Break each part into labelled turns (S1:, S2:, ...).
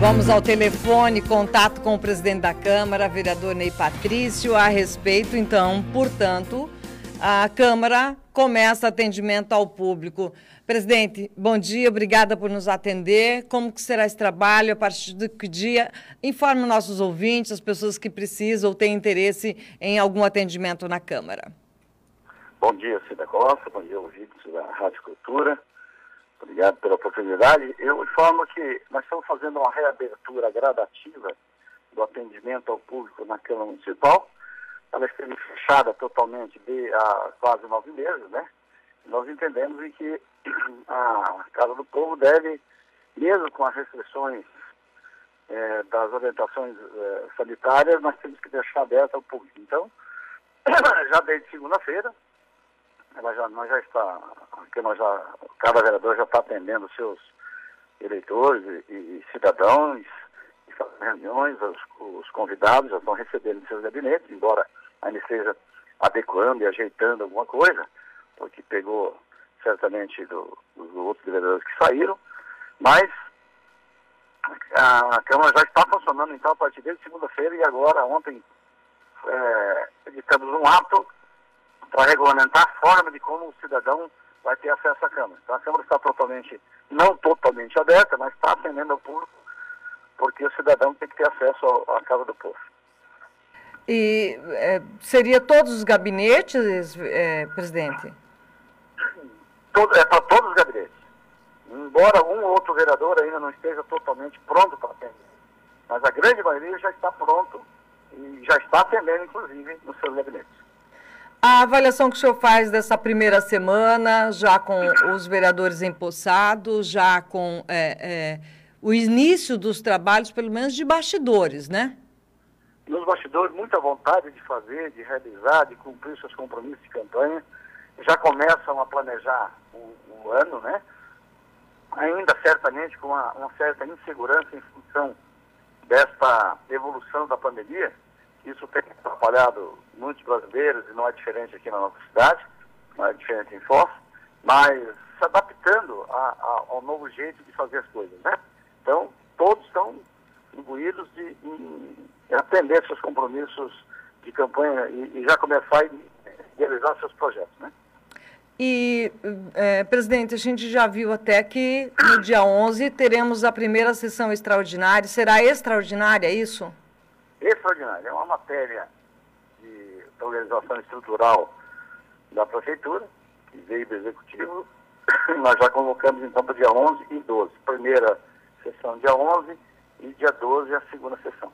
S1: Vamos ao telefone, contato com o presidente da Câmara, vereador Ney Patrício, a respeito, então, portanto, a Câmara começa atendimento ao público. Presidente, bom dia, obrigada por nos atender. Como que será esse trabalho? A partir de que dia? Informe nossos ouvintes, as pessoas que precisam ou têm interesse em algum atendimento na Câmara.
S2: Bom dia, Cida Costa, bom dia, ouvintes da Rádio Cultura. Obrigado pela oportunidade. Eu informo que nós estamos fazendo uma reabertura gradativa do atendimento ao público na Câmara Municipal. Ela esteve fechada totalmente de, há quase nove meses, né? Nós entendemos que a Casa do Povo deve, mesmo com as restrições é, das orientações é, sanitárias, nós temos que deixar aberta ao público. Então, já desde segunda-feira, ela já, nós já está, que nós já, cada vereador já está atendendo seus eleitores e, e cidadãos, e fazendo reuniões, os, os, convidados já estão recebendo seus gabinetes, embora ainda esteja adequando e ajeitando alguma coisa, porque pegou certamente do, dos outros vereadores que saíram, mas a, a Câmara já está funcionando então a partir de segunda-feira e agora ontem é, editamos um ato para regulamentar a forma de como o cidadão vai ter acesso à Câmara. Então a Câmara está totalmente, não totalmente aberta, mas está atendendo ao público, porque o cidadão tem que ter acesso à Casa do Povo.
S1: E é, seria todos os gabinetes, é, presidente?
S2: Todo, é para todos os gabinetes. Embora um ou outro vereador ainda não esteja totalmente pronto para atender. Mas a grande maioria já está pronto e já está atendendo, inclusive, nos seus gabinetes.
S1: A avaliação que o senhor faz dessa primeira semana, já com os vereadores empossados, já com é, é, o início dos trabalhos, pelo menos de bastidores, né?
S2: Nos bastidores, muita vontade de fazer, de realizar, de cumprir seus compromissos de campanha. Já começam a planejar o, o ano, né? Ainda certamente com uma, uma certa insegurança em função desta evolução da pandemia isso tem atrapalhado muitos brasileiros e não é diferente aqui na nossa cidade, não é diferente em Foz, mas se adaptando a, a, ao novo jeito de fazer as coisas, né? Então, todos estão imbuídos de, em, atender seus compromissos de campanha e, e já começar a realizar seus projetos, né?
S1: E, é, presidente, a gente já viu até que no dia 11 teremos a primeira sessão extraordinária. Será extraordinária isso?
S2: Extraordinária. É uma matéria de organização estrutural da Prefeitura, que veio do Executivo. Nós já convocamos então para dia 11 e 12. Primeira sessão dia 11 e dia 12 a segunda sessão.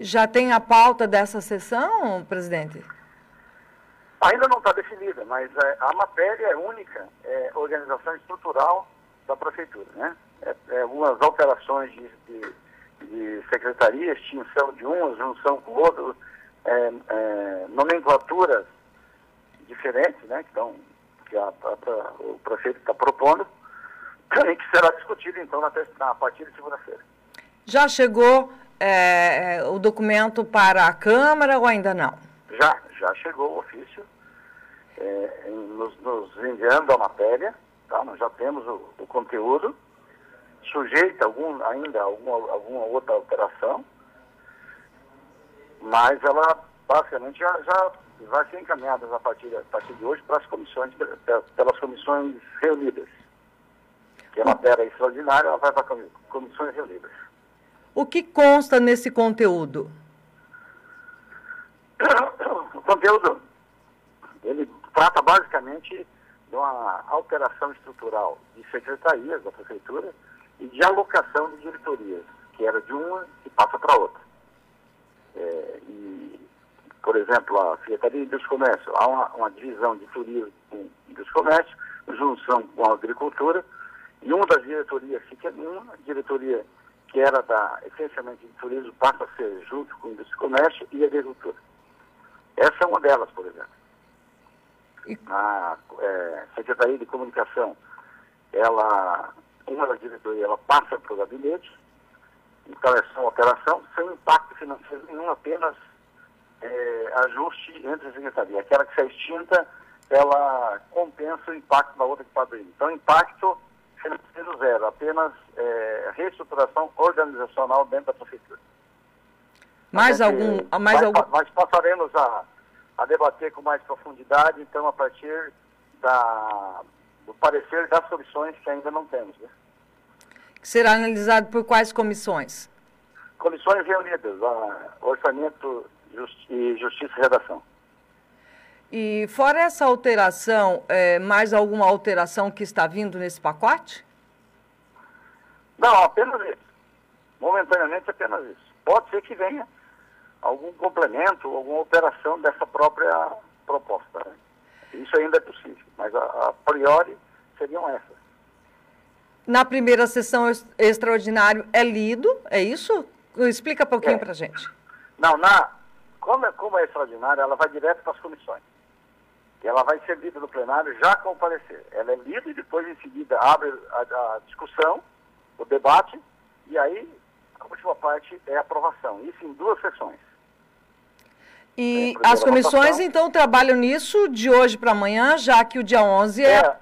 S1: Já tem a pauta dessa sessão, presidente?
S2: Ainda não está definida, mas é, a matéria é única, é organização estrutural da Prefeitura, né? É, é algumas alterações de, de de secretaria, extinção de uma, junção com outro, é, é, nomenclaturas diferentes, né, que, estão, que a, a, o prefeito está propondo, e que será discutido, então, na, na partir de segunda-feira.
S1: Já chegou é, o documento para a Câmara ou ainda não?
S2: Já, já chegou o ofício, é, nos, nos, enviando a matéria, tá? nós já temos o, o conteúdo, sujeita algum, ainda a alguma, alguma outra alteração, mas ela basicamente já, já vai ser encaminhada a partir, a partir de hoje para as comissões, pelas comissões reunidas. Que é uma matéria extraordinária, ela vai para comissões reunidas.
S1: O que consta nesse conteúdo?
S2: O conteúdo, ele trata basicamente de uma alteração estrutural de secretarias da prefeitura, e de alocação de diretorias, que era de uma e passa para outra. É, e, por exemplo, a Secretaria dos Comércios, há uma, uma divisão de turismo e dos comércios, junção com a agricultura, e uma das diretorias fica uma diretoria que era da, essencialmente de turismo, passa a ser junto com o comércio e agricultura. Essa é uma delas, por exemplo. A é, Secretaria de Comunicação, ela uma da diretoria ela passa para o gabinete, então é só alteração, sem impacto financeiro nenhum, apenas é, ajuste entre a secretaria. Aquela que se extinta, ela compensa o impacto da outra que está abrindo. Então, impacto financeiro zero, apenas é, reestruturação organizacional dentro da prefeitura.
S1: Mais algum. Mais
S2: vai,
S1: algum...
S2: Nós passaremos a, a debater com mais profundidade, então, a partir da, do parecer das comissões que ainda não temos. Né?
S1: Será analisado por quais comissões?
S2: Comissões reunidas, Orçamento e Justiça e Redação.
S1: E fora essa alteração, é, mais alguma alteração que está vindo nesse pacote?
S2: Não, apenas isso. Momentaneamente apenas isso. Pode ser que venha algum complemento, alguma alteração dessa própria proposta. Né? Isso ainda é possível, mas a, a priori seriam essas.
S1: Na primeira sessão extraordinário é lido, é isso? Explica um pouquinho é. para gente.
S2: Não, na, como, é, como é extraordinária, ela vai direto para as comissões. E ela vai ser lida no plenário já com o parecer. Ela é lida e depois, em seguida, abre a, a discussão, o debate, e aí a última parte é a aprovação. Isso em duas sessões.
S1: E as comissões, votação. então, trabalham nisso de hoje para amanhã, já que o dia 11 é... é...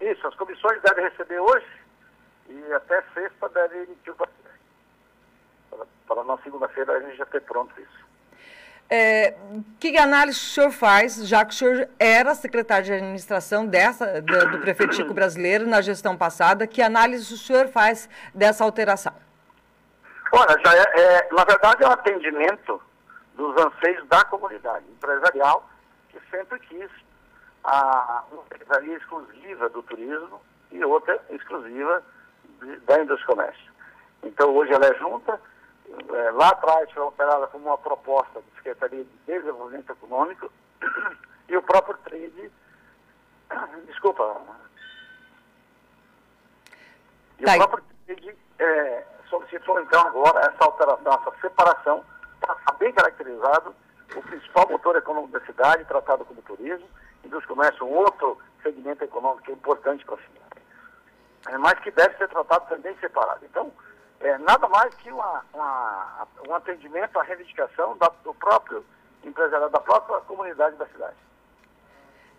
S2: Isso, as comissões devem receber hoje e até sexta devem emitir o parecer. Para, para na segunda-feira a gente já ter pronto isso.
S1: É, que análise o senhor faz, já que o senhor era secretário de administração dessa, do, do prefeito Chico Brasileiro na gestão passada, que análise o senhor faz dessa alteração?
S2: Olha, já é, é, na verdade é um atendimento dos anseios da comunidade empresarial, que sempre quis a, uma empresaria exclusiva do turismo e outra exclusiva da indústria comércio. Então hoje ela é junta, é, lá atrás foi operada como uma proposta de Secretaria de Desenvolvimento Econômico e o próprio TRID, desculpa, e tá o próprio TRID é, solicitou então agora essa alteração, essa separação, para estar bem caracterizado. O principal motor econômico da cidade, tratado como turismo, indústria comércio, um outro segmento econômico que é importante para a cidade, mas que deve ser tratado também separado. Então, é nada mais que uma, uma, um atendimento à reivindicação da, do próprio empresariado, da própria comunidade da cidade.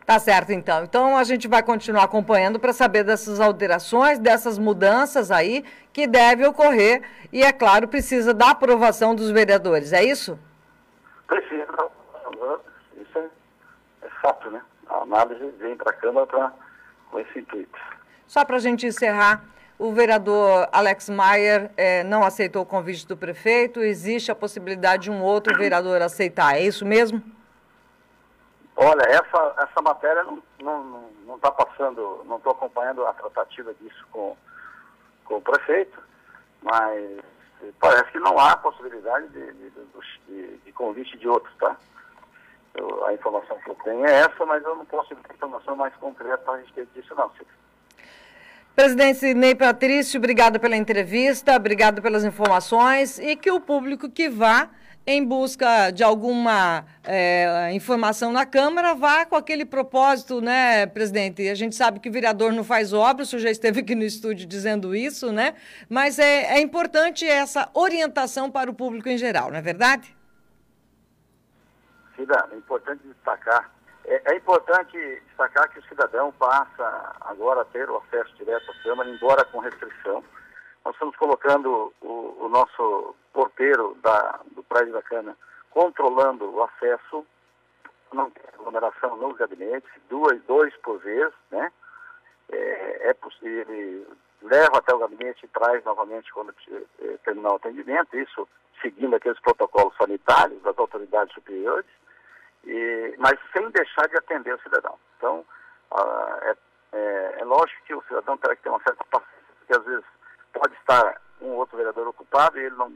S1: Tá certo, então. Então a gente vai continuar acompanhando para saber dessas alterações, dessas mudanças aí que devem ocorrer e, é claro, precisa da aprovação dos vereadores, é isso?
S2: Precisa. Isso é, é fato, né? A análise vem para a Câmara pra, com esse intuito.
S1: Só para a gente encerrar, o vereador Alex Maier eh, não aceitou o convite do prefeito. Existe a possibilidade de um outro vereador aceitar. É isso mesmo?
S2: Olha, essa, essa matéria não está não, não tá passando, não estou acompanhando a tratativa disso com, com o prefeito, mas parece que não há possibilidade de, de, de, de convite de outros, tá? Eu, a informação que eu tenho é essa, mas eu não posso ter informação mais concreta a respeito disso, não.
S1: Presidente Ney Patrício, obrigado pela entrevista, obrigado pelas informações e que o público que vá em busca de alguma é, informação na Câmara, vá com aquele propósito, né, presidente? A gente sabe que o vereador não faz obra, o senhor já esteve aqui no estúdio dizendo isso, né? Mas é, é importante essa orientação para o público em geral, não é verdade?
S2: Cida, é importante destacar é, é, importante destacar que o cidadão passa agora a ter o acesso direto à Câmara, embora com restrição. Nós estamos colocando o, o nosso porteiro da, do prédio da Câmara controlando o acesso, não tem aglomeração nos gabinetes, duas, dois por vez, né? É, é possível, ele leva até o gabinete e traz novamente quando eh, terminar o atendimento, isso seguindo aqueles protocolos sanitários das autoridades superiores e, mas sem deixar de atender o cidadão. Então, uh, é, é, é, lógico que o cidadão terá que ter uma certa paciência, porque às vezes pode estar um outro vereador ocupado e ele não,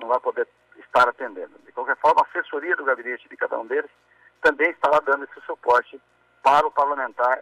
S2: não vai poder estar atendendo. De qualquer forma, a assessoria do gabinete de cada um deles também estará dando esse suporte para o parlamentar,